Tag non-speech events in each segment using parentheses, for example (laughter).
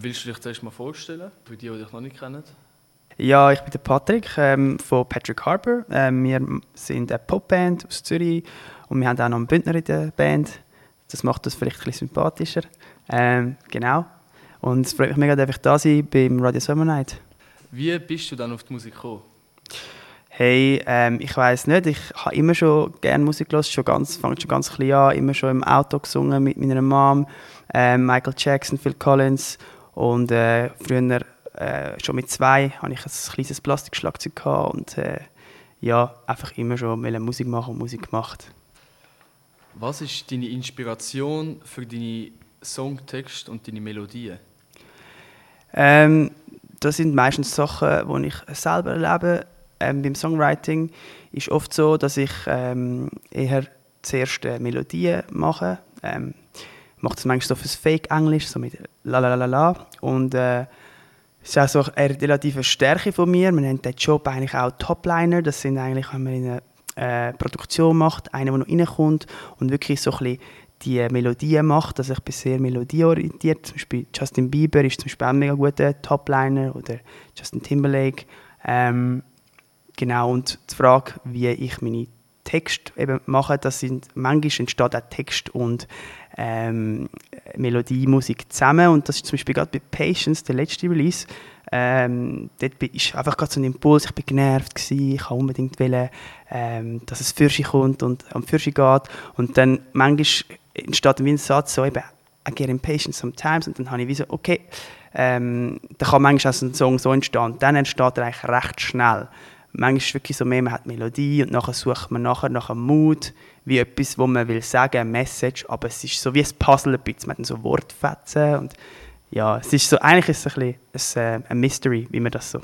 Willst du dich zuerst mal vorstellen, für die, die dich noch nicht kennen? Ja, ich bin der Patrick ähm, von Patrick Harper. Ähm, wir sind eine Popband aus Zürich und wir haben auch noch einen Bündner in der Band. Das macht uns vielleicht ein bisschen sympathischer. Ähm, genau. Und es freut mich mega, dass ich da sein beim Radio Summer Night. Wie bist du dann auf die Musik gekommen? Hey, ähm, ich weiß nicht, ich habe immer schon gerne Musik gehört, schon ganz, fängt schon ganz klein an, immer schon im Auto gesungen mit meiner Mom, ähm, Michael Jackson, Phil Collins und äh, früher äh, schon mit zwei hatte ich ein kleines Plastikschlagzeug gehabt und äh, ja, einfach immer schon Musik machen und Musik gemacht. Was ist deine Inspiration für deine Songtext und deine Melodien? Ähm, das sind meistens Sachen, die ich selber erlebe. Ähm, beim Songwriting ist oft so, dass ich ähm, eher zuerst äh, Melodien mache. Ähm, mache das manchmal so fürs Fake-Englisch, so mit la la la la und äh, das ist auch so eine relative Stärke von mir. Man nennt den Job eigentlich auch Topliner. Das sind eigentlich, wenn man eine äh, Produktion macht, einer, der noch reinkommt und wirklich so ein bisschen die Melodien macht. Also ich bin sehr melodieorientiert. Zum Beispiel Justin Bieber ist zum Beispiel auch ein mega guter Topliner oder Justin Timberlake. Ähm, genau, und die Frage, wie ich meine Texte eben mache, das sind, manchmal entsteht auch Text und ähm, Melodie, Musik zusammen. Und das ist zum Beispiel gerade bei Patience, der letzte Release, ähm, dort ist einfach gerade so ein Impuls, ich bin genervt gewesen, ich wollte unbedingt wollen, ähm, dass es für kommt und am für geht. Und dann manchmal entsteht ein Satz so eben, I get impatient sometimes. Und dann habe ich wie so, okay, ähm, da kann manchmal auch ein Song so entstehen. Und dann entsteht er eigentlich recht schnell. Manchmal ist es wirklich so mehr, man hat Melodie und nachher sucht man nachher nach einem Mut, wie etwas, wo man will sagen, eine Message, aber es ist so wie ein Puzzle ein bisschen, man hat so Wortfetzen und ja, es ist so, eigentlich ist es ein äh, ein Mystery, wie man das so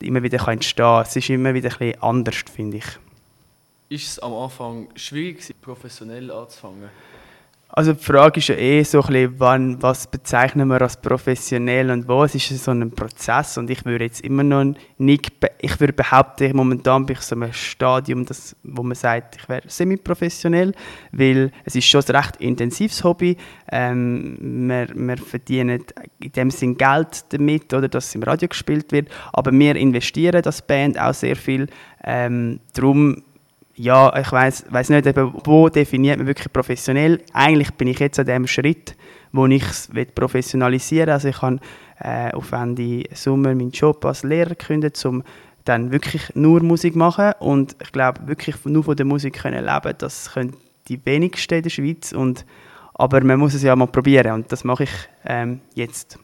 immer wieder kann entstehen kann. Es ist immer wieder ein anders, finde ich. Ist es am Anfang schwierig, professionell anzufangen? Also die Frage ist ja eh so ein bisschen, wann, was bezeichnen wir als professionell und was ist so ein Prozess und ich würde jetzt immer noch nicht, ich würde behaupten, momentan bin ich so einem Stadium, das, wo man sagt, ich wäre semi-professionell, weil es ist schon ein recht intensives Hobby, ähm, wir, wir verdienen in dem Sinn Geld damit, oder, dass es im Radio gespielt wird, aber wir investieren das Band auch sehr viel, ähm, darum ja, ich weiß weiß nicht, eben, wo definiert man wirklich professionell. Eigentlich bin ich jetzt an dem Schritt, wo ich es professionalisieren will. Also ich habe äh, auf Ende Sommer meinen Job als Lehrer gekündigt, um dann wirklich nur Musik machen und ich glaube wirklich nur von der Musik können leben, das können die wenigsten in der Schweiz und aber man muss es ja mal probieren und das mache ich ähm, jetzt.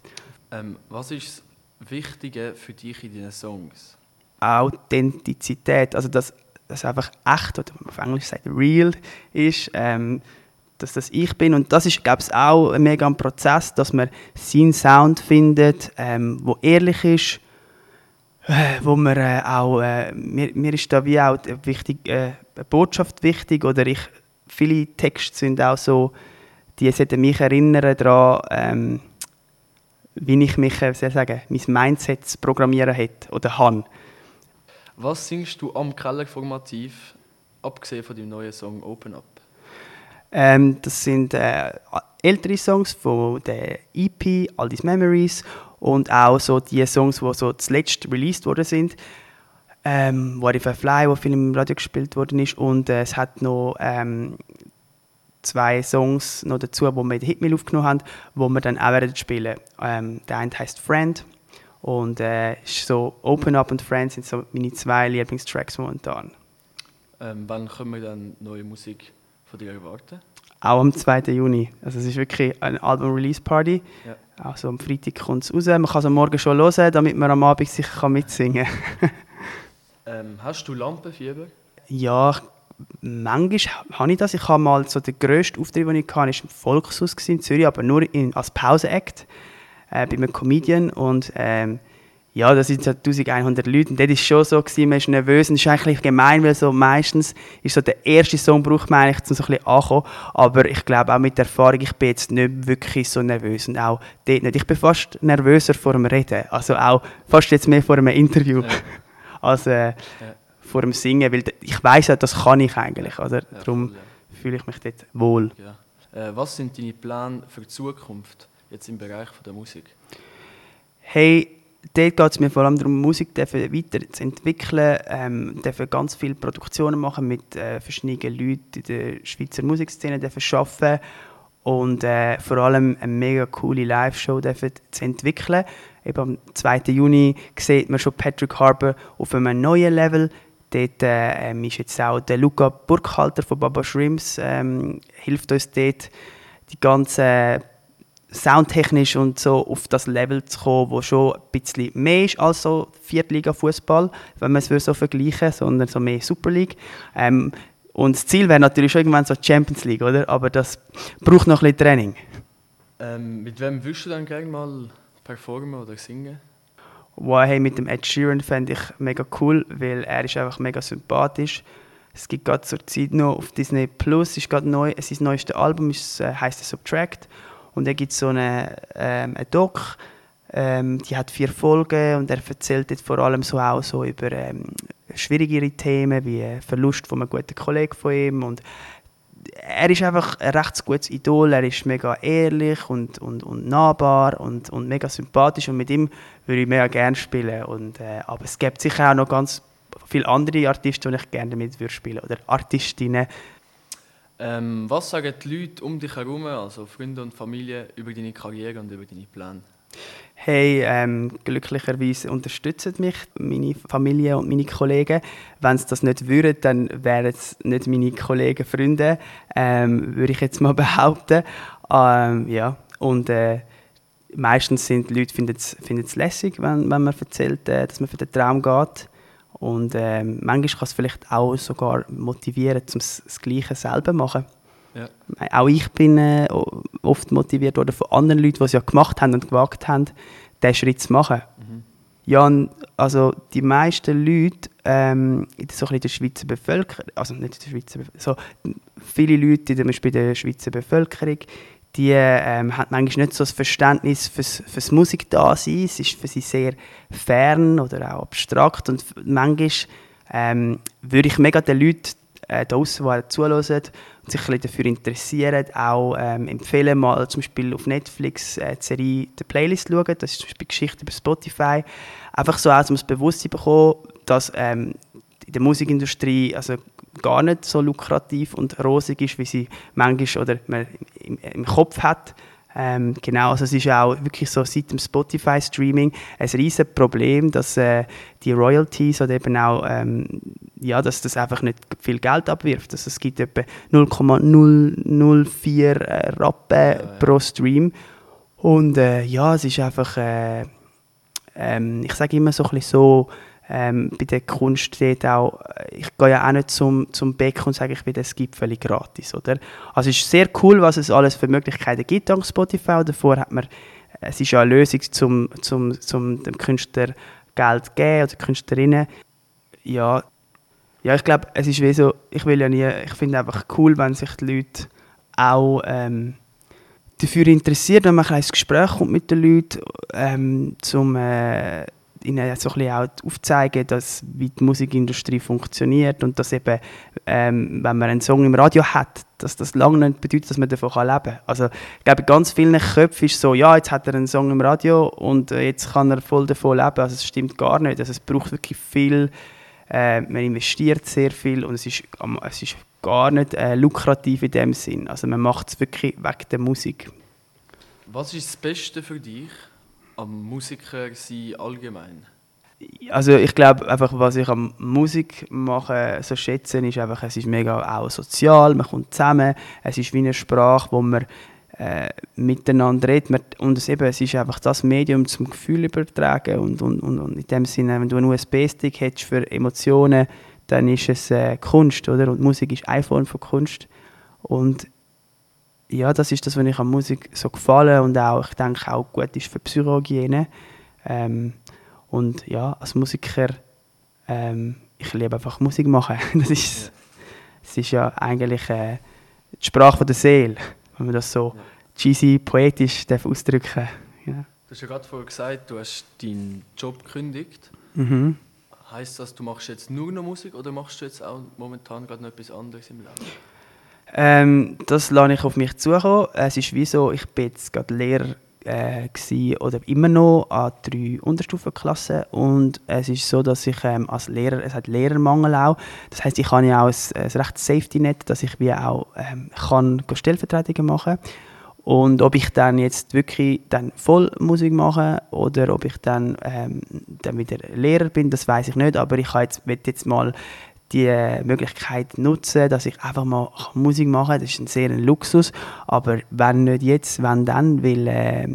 Ähm, was ist das Wichtige für dich in deinen Songs? Authentizität, also das das einfach echt, oder auf Englisch sagt real ist, ähm, dass das ich bin. Und das ist, glaube ich, auch ein mega Prozess, dass man seinen Sound findet, ähm, wo ehrlich ist, äh, wo man äh, auch, äh, mir, mir ist da wie auch wichtig, äh, eine Botschaft wichtig, oder ich, viele Texte sind auch so, die sollten mich erinnern daran, ähm, wie ich mich, äh, sagen, mein Mindset zu programmieren hätte oder habe. Was singst du am Kellerformativ, abgesehen von dem neuen Song Open Up? Ähm, das sind äh, ältere Songs von der EP All These Memories und auch so die Songs, die so zuletzt released worden sind. Ähm, What If I Fly, wo viel im Radio gespielt worden ist und äh, es hat noch ähm, zwei Songs noch dazu, wo wir in der Hitmail aufgenommen haben, wo wir dann auch werden spielen. Ähm, der eine heißt Friend und äh, so Open Up und Friends sind so meine zwei Lieblingstracks momentan. Ähm, wann können wir dann neue Musik von dir erwarten? Auch am 2. Juni. Also es ist wirklich eine Album-Release-Party. Ja. Also am Freitag kommt es raus. Man kann es am Morgen schon hören, damit man am Abend sicher mitsingen kann. (laughs) ähm, hast du Lampenfieber? Ja, manchmal habe ich das. Ich habe mal so den grössten Auftritt, den ich hatte, war im Volkshaus in Zürich, aber nur in, als Pause-Act äh, bei einem Comedian und ähm, ja, da sind so 1100 Leute und das war schon so, gewesen, man ist nervös und das ist eigentlich gemein, weil so meistens ist so der erste Song braucht man eigentlich, um so ein bisschen anzukommen, aber ich glaube auch mit der Erfahrung, ich bin jetzt nicht wirklich so nervös und auch dort nicht. Ich bin fast nervöser vor dem Reden, also auch fast jetzt mehr vor einem Interview ja. (laughs) als äh, ja. vor dem Singen, weil ich weiß ja, das kann ich eigentlich, also darum fühle ich mich dort wohl. Äh, was sind deine Pläne für die Zukunft? Jetzt im Bereich der Musik? Hey, dort geht es mir vor allem darum, Musik weiterzuentwickeln, ähm, dürfen ganz viele Produktionen machen mit äh, verschiedenen Leuten in der Schweizer Musikszene arbeiten und äh, vor allem eine mega coole Live-Show zu entwickeln. Eben am 2. Juni sieht man schon Patrick Harbour auf einem neuen Level. Dort äh, ähm, ist jetzt auch der Luca Burkhalter von Baba Shrimps, ähm, hilft uns dort, die ganze soundtechnisch und so auf das Level zu kommen, wo schon ein bisschen mehr ist als so Viertliga-Fußball, wenn man es so vergleichen sondern so mehr Super League. Ähm, und das Ziel wäre natürlich schon irgendwann so Champions League, oder? Aber das braucht noch ein bisschen Training. Ähm, mit wem würdest du dann gerne mal performen oder singen? Wow, hey, mit dem Ed Sheeran fände ich mega cool, weil er ist einfach mega sympathisch. Es gibt gerade zur Zeit noch auf Disney Plus, ist gerade neu, sein neuestes Album ist, äh, heißt Subtract und da gibt es so eine, ähm, eine Doc, ähm, die hat vier Folgen und er erzählt jetzt vor allem so auch so über ähm, schwierigere Themen wie Verlust von einem guten Kollegen von ihm und er ist einfach ein recht gutes Idol, er ist mega ehrlich und, und, und nahbar und, und mega sympathisch und mit ihm würde ich mega gerne spielen. Und, äh, aber es gibt sicher auch noch ganz viele andere Artisten, die ich gerne damit würde spielen oder Artistinnen, ähm, was sagen die Leute um dich herum, also Freunde und Familie, über deine Karriere und über deine Pläne? Hey, ähm, glücklicherweise unterstützen mich meine Familie und meine Kollegen. Wenn sie das nicht würden, dann wären es nicht meine Kollegen, Freunde, ähm, würde ich jetzt mal (laughs) behaupten. Ähm, ja, und äh, meistens sind die Leute finden es lässig, wenn, wenn man erzählt, äh, dass man für den Traum geht. Und ähm, manchmal kann es vielleicht auch sogar motivieren, um das Gleiche selber zu machen. Ja. Auch ich bin äh, oft motiviert worden von anderen Leuten, die es ja gemacht haben und gewagt haben, diesen Schritt zu machen. Mhm. Ja, also die meisten Leute ähm, so in der Schweizer Bevölkerung, also nicht in der Schweizer so viele Leute zum Beispiel in der Schweizer Bevölkerung, die ähm, hat manchmal nicht so das Verständnis fürs, fürs Musik da sein. Es ist für sie sehr fern oder auch abstrakt und manchmal ähm, würde ich mega den Leuten äh, draußen, die zuhören und sich ein dafür interessieren, auch ähm, empfehlen, mal zum Beispiel auf Netflix äh, die Serie «The Playlist» schauen. Das ist zum Beispiel Geschichte über Spotify. Einfach so, um das Bewusstsein zu bekommen, dass ähm, in der Musikindustrie also gar nicht so lukrativ und rosig ist, wie sie manchmal oder man im, im Kopf hat. Ähm, genau, also es ist auch wirklich so seit dem Spotify-Streaming ein riesiges Problem, dass äh, die Royalties oder eben auch, ähm, ja, dass das einfach nicht viel Geld abwirft. Also es gibt etwa 0,004 äh, Rappen ja, ja. pro Stream und äh, ja, es ist einfach, äh, ähm, ich sage immer so ein bisschen so, ähm, bei der Kunst dort auch, äh, ich gehe ja auch nicht zum, zum Beck und sage, ich will das völlig gratis, oder? Also es ist sehr cool, was es alles für Möglichkeiten gibt dank Spotify. Davor hat man, es ist ja eine Lösung, zum, zum, zum dem Künstler Geld zu geben oder Künstlerinnen. Ja, ja, ich glaube, es ist wie so, ich will ja nie, ich finde einfach cool, wenn sich die Leute auch ähm, dafür interessieren, wenn man ein Gespräch kommt mit den Leuten, ähm, zum äh, ihnen so ein auch aufzeigen, dass, wie die Musikindustrie funktioniert und dass eben, ähm, wenn man einen Song im Radio hat, dass das lange nicht bedeutet, dass man davon leben kann. Also ich glaube, ganz vielen Köpfen ist so, ja, jetzt hat er einen Song im Radio und äh, jetzt kann er voll davon leben. Also es stimmt gar nicht. Also es braucht wirklich viel, äh, man investiert sehr viel und es ist, es ist gar nicht äh, lukrativ in dem Sinn. Also man macht es wirklich wegen der Musik. Was ist das Beste für dich am Musiker sein allgemein? Also ich glaube einfach, was ich am Musik machen so schätze, ist einfach, es ist mega auch sozial, man kommt zusammen, es ist wie eine Sprache, wo man äh, miteinander redet und es, eben, es ist einfach das Medium zum Gefühl übertragen und, und, und, und in dem Sinne, wenn du einen USB-Stick hättest für Emotionen, dann ist es äh, Kunst, oder? Und Musik ist eine Form von Kunst und ja, das ist das, was ich an Musik so gefallen und auch, ich denke, auch gut ist für Psychohygiene. Ähm, und ja, als Musiker, ähm, ich liebe einfach Musik machen. (laughs) Das ist, ja. das ist ja eigentlich äh, die Sprache der Seele, wenn man das so ja. cheesy, poetisch darf ausdrücken ja. Du hast ja gerade vorher gesagt, du hast deinen Job gekündigt. Mhm. Heißt das, du machst jetzt nur noch Musik oder machst du jetzt auch momentan gerade noch etwas anderes im Leben? Ähm, das lasse ich auf mich zukommen. Es ist wie so, ich bin jetzt gerade Lehrer äh, oder immer noch an drei Unterstufenklassen. Und es ist so, dass ich ähm, als Lehrer, es hat Lehrermangel auch, das heißt, ich habe ja auch ein, ein recht Safety-Net, dass ich wie auch ähm, kann Stellvertretungen machen. Und ob ich dann jetzt wirklich dann voll Musik mache oder ob ich dann, ähm, dann wieder Lehrer bin, das weiß ich nicht, aber ich jetzt, jetzt mal die Möglichkeit nutzen, dass ich einfach mal Musik machen kann. Das ist ein sehr ein Luxus, aber wenn nicht jetzt, wenn dann, weil äh,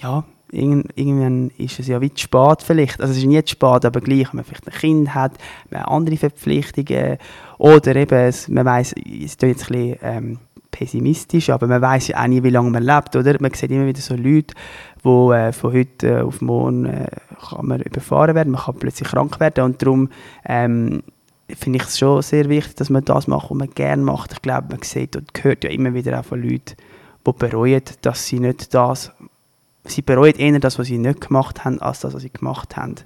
ja, irgendwann ist es ja wie zu spät vielleicht. Also es ist nie zu spät, aber gleich, wenn man vielleicht ein Kind hat, man hat andere Verpflichtungen oder eben, man weiß, es ist jetzt ein bisschen ähm, pessimistisch, aber man weiß ja auch nie, wie lange man lebt, oder? Man sieht immer wieder so Leute, wo äh, von heute äh, auf morgen äh, kann man überfahren werden, man kann plötzlich krank werden und darum ähm, finde ich es schon sehr wichtig, dass man das macht, was man gerne macht. Ich glaube, man sieht und hört ja immer wieder auch von Leuten, die bereuen, dass sie nicht das, sie bereuen eher das, was sie nicht gemacht haben, als das, was sie gemacht haben.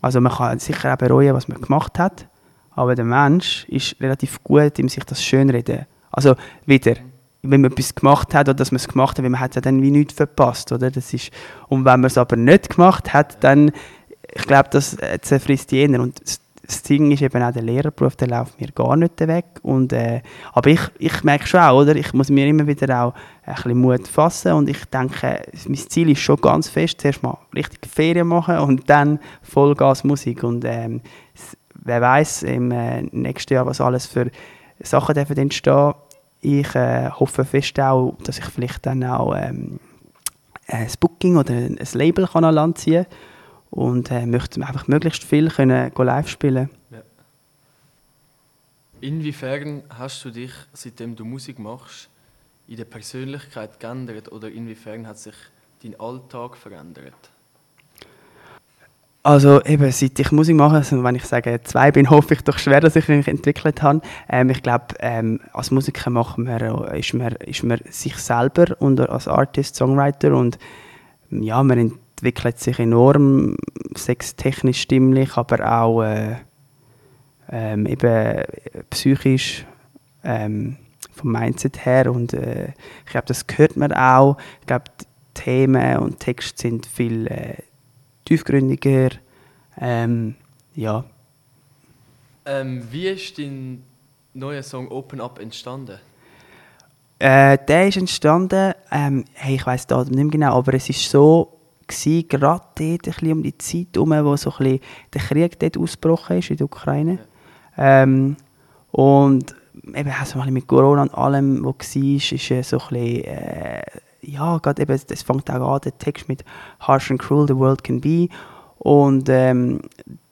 Also man kann sicher auch bereuen, was man gemacht hat, aber der Mensch ist relativ gut, ihm sich das schönreden. Also wieder, wenn man etwas gemacht hat oder dass man es gemacht hat, weil man hat ja dann wie nichts verpasst, oder? Das ist, und wenn man es aber nicht gemacht hat, dann, ich glaube, das zerfrisst jener und das Ding ist eben auch der Lehrerberuf, der läuft mir gar nicht weg. Und, äh, aber ich, ich merke schon auch, oder? ich muss mir immer wieder auch ein bisschen Mut fassen und ich denke, mein Ziel ist schon ganz fest, zuerst mal richtig Ferien machen und dann Vollgas Musik. Und ähm, wer weiß im äh, nächsten Jahr, was alles für Sachen dürfen entstehen. Ich äh, hoffe fest auch, dass ich vielleicht dann auch ähm, ein Booking oder ein Label kann an Land ziehen kann und äh, möchte einfach möglichst viel können live spielen. Ja. Inwiefern hast du dich, seitdem du Musik machst, in der Persönlichkeit geändert oder inwiefern hat sich dein Alltag verändert? Also eben, seit ich Musik mache, also wenn ich sage zwei bin, (laughs) hoffe ich doch schwer, dass ich mich entwickelt habe. Ähm, ich glaube, ähm, als Musiker macht man, ist, man, ist man sich selber und als Artist, Songwriter und ja, man entwickelt sich enorm, sextechnisch stimmlich, aber auch äh, ähm, eben psychisch ähm, vom Mindset her und äh, ich glaube, das hört man auch. Ich glaube, Themen und Texte sind viel äh, tiefgründiger. Ähm, ja. Ähm, wie ist dein neuer Song Open Up entstanden? Äh, der ist entstanden, ähm, hey, ich weiß da nicht mehr genau, aber es ist so gewesen, gerade dort ein um die Zeit herum, wo so ein der Krieg dort ausgebrochen ist in der Ukraine. Ja. Ähm, und eben also mit Corona und allem, was war, ist äh, so ein bisschen, äh, ja, gerade eben, das fängt auch an, der Text mit «Harsh and cruel the world can be» und ähm,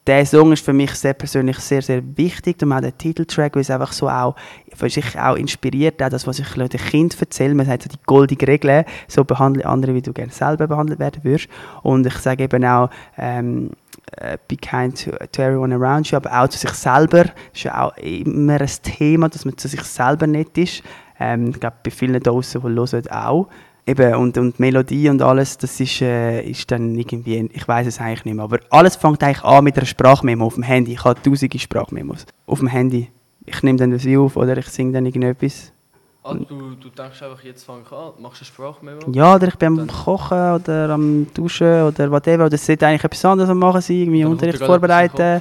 der Song ist für mich sehr persönlich sehr, sehr wichtig. Und auch der Titeltrack, weil es einfach so auch, für sich auch inspiriert, auch das, was ich den Kind erzähle. Man sagt so die goldene Regel, so behandle andere, wie du gerne selber behandelt werden würdest. Und ich sage eben auch, ähm, äh, be kind to, to everyone around you, aber auch zu sich selber. Das ist ja auch immer ein Thema, dass man zu sich selber nicht ist. Ähm, ich glaube, bei vielen da draußen, die hören, auch eben, und, und Melodie und alles, das ist, äh, ist dann irgendwie, ich weiß es eigentlich nicht mehr, aber alles fängt eigentlich an mit einer Sprachmemo auf dem Handy. Ich habe tausende Sprachmemos auf dem Handy. Ich nehme dann das auf oder ich singe dann irgendetwas. Ah, du, du denkst einfach, jetzt fang ich an, machst du eine Sprachmemo? Ja, oder ich bin am Kochen oder am Duschen oder whatever, oder es sollte eigentlich etwas anderes machen sein, irgendwie Unterricht vorbereiten.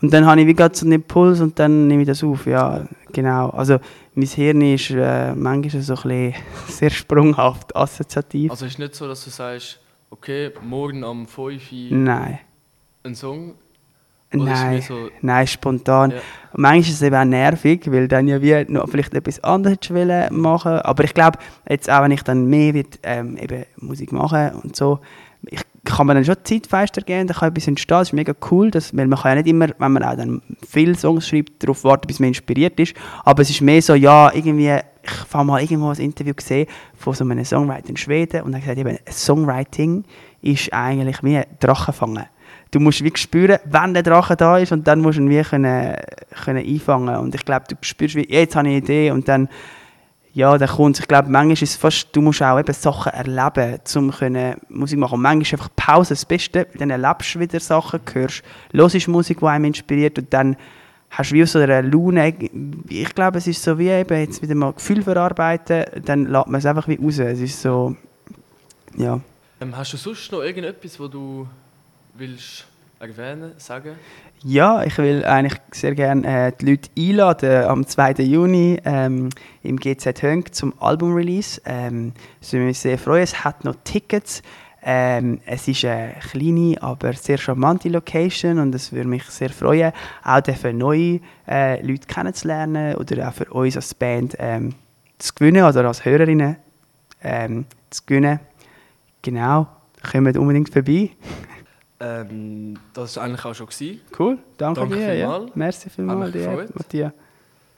Und dann habe ich wie gerade so einen Impuls und dann nehme ich das auf, ja, genau. Also mein Hirn ist äh, manchmal so ein bisschen (laughs) sehr sprunghaft, assoziativ. Also ist nicht so, dass du sagst, okay, morgen um 5 Uhr Nein. ein Song? Oder nein, so nein, spontan. Ja. Manchmal ist es eben auch nervig, weil dann ja wie noch vielleicht etwas anderes machen Aber ich glaube, jetzt auch wenn ich dann mehr wird, ähm, eben Musik machen und so, ich kann man dann schon Zeitfenster geben, dann kann etwas entstehen, das ist mega cool, dass, weil man kann ja nicht immer, wenn man auch dann viele Songs schreibt, darauf warten, bis man inspiriert ist, aber es ist mehr so, ja, irgendwie, ich habe mal irgendwo ein Interview gesehen von so einem Songwriter in Schweden und er hat gesagt, eben, Songwriting ist eigentlich wie Drachenfangen. Du musst wie spüren, wenn der Drache da ist und dann musst du ihn wie können, können einfangen und ich glaube, du spürst wie, jetzt habe ich eine Idee und dann ja, dann kommt Ich glaube, manchmal ist es fast, du musst auch eben Sachen erleben, um können Musik machen. Und manchmal ist einfach Pause das Beste, dann erlebst du wieder Sachen, hörst, hörst Musik, die einem inspiriert und dann hast du wie so eine Laune. Ich glaube, es ist so wie eben jetzt wieder mal Gefühl verarbeiten, dann lässt man es einfach wie raus. Es ist so, ja. Ähm, hast du sonst noch irgendetwas, wo du willst erwähnen, sagen? Ja, ich will eigentlich sehr gerne äh, die Leute einladen am 2. Juni ähm, im GZ Hönk zum Album-Release. Ähm, das würde mich sehr freuen. Es hat noch Tickets. Ähm, es ist eine kleine, aber sehr charmante Location und es würde mich sehr freuen, auch dafür neue äh, Leute kennenzulernen oder auch für uns als Band ähm, zu gewinnen oder als Hörerinnen ähm, zu gewinnen. Genau, kommt unbedingt vorbei. (laughs) Ähm, das war eigentlich auch schon. Gewesen. Cool, danke, Danke dir. Ja. vielmals. Merci Hat vielmals dir. Matthias.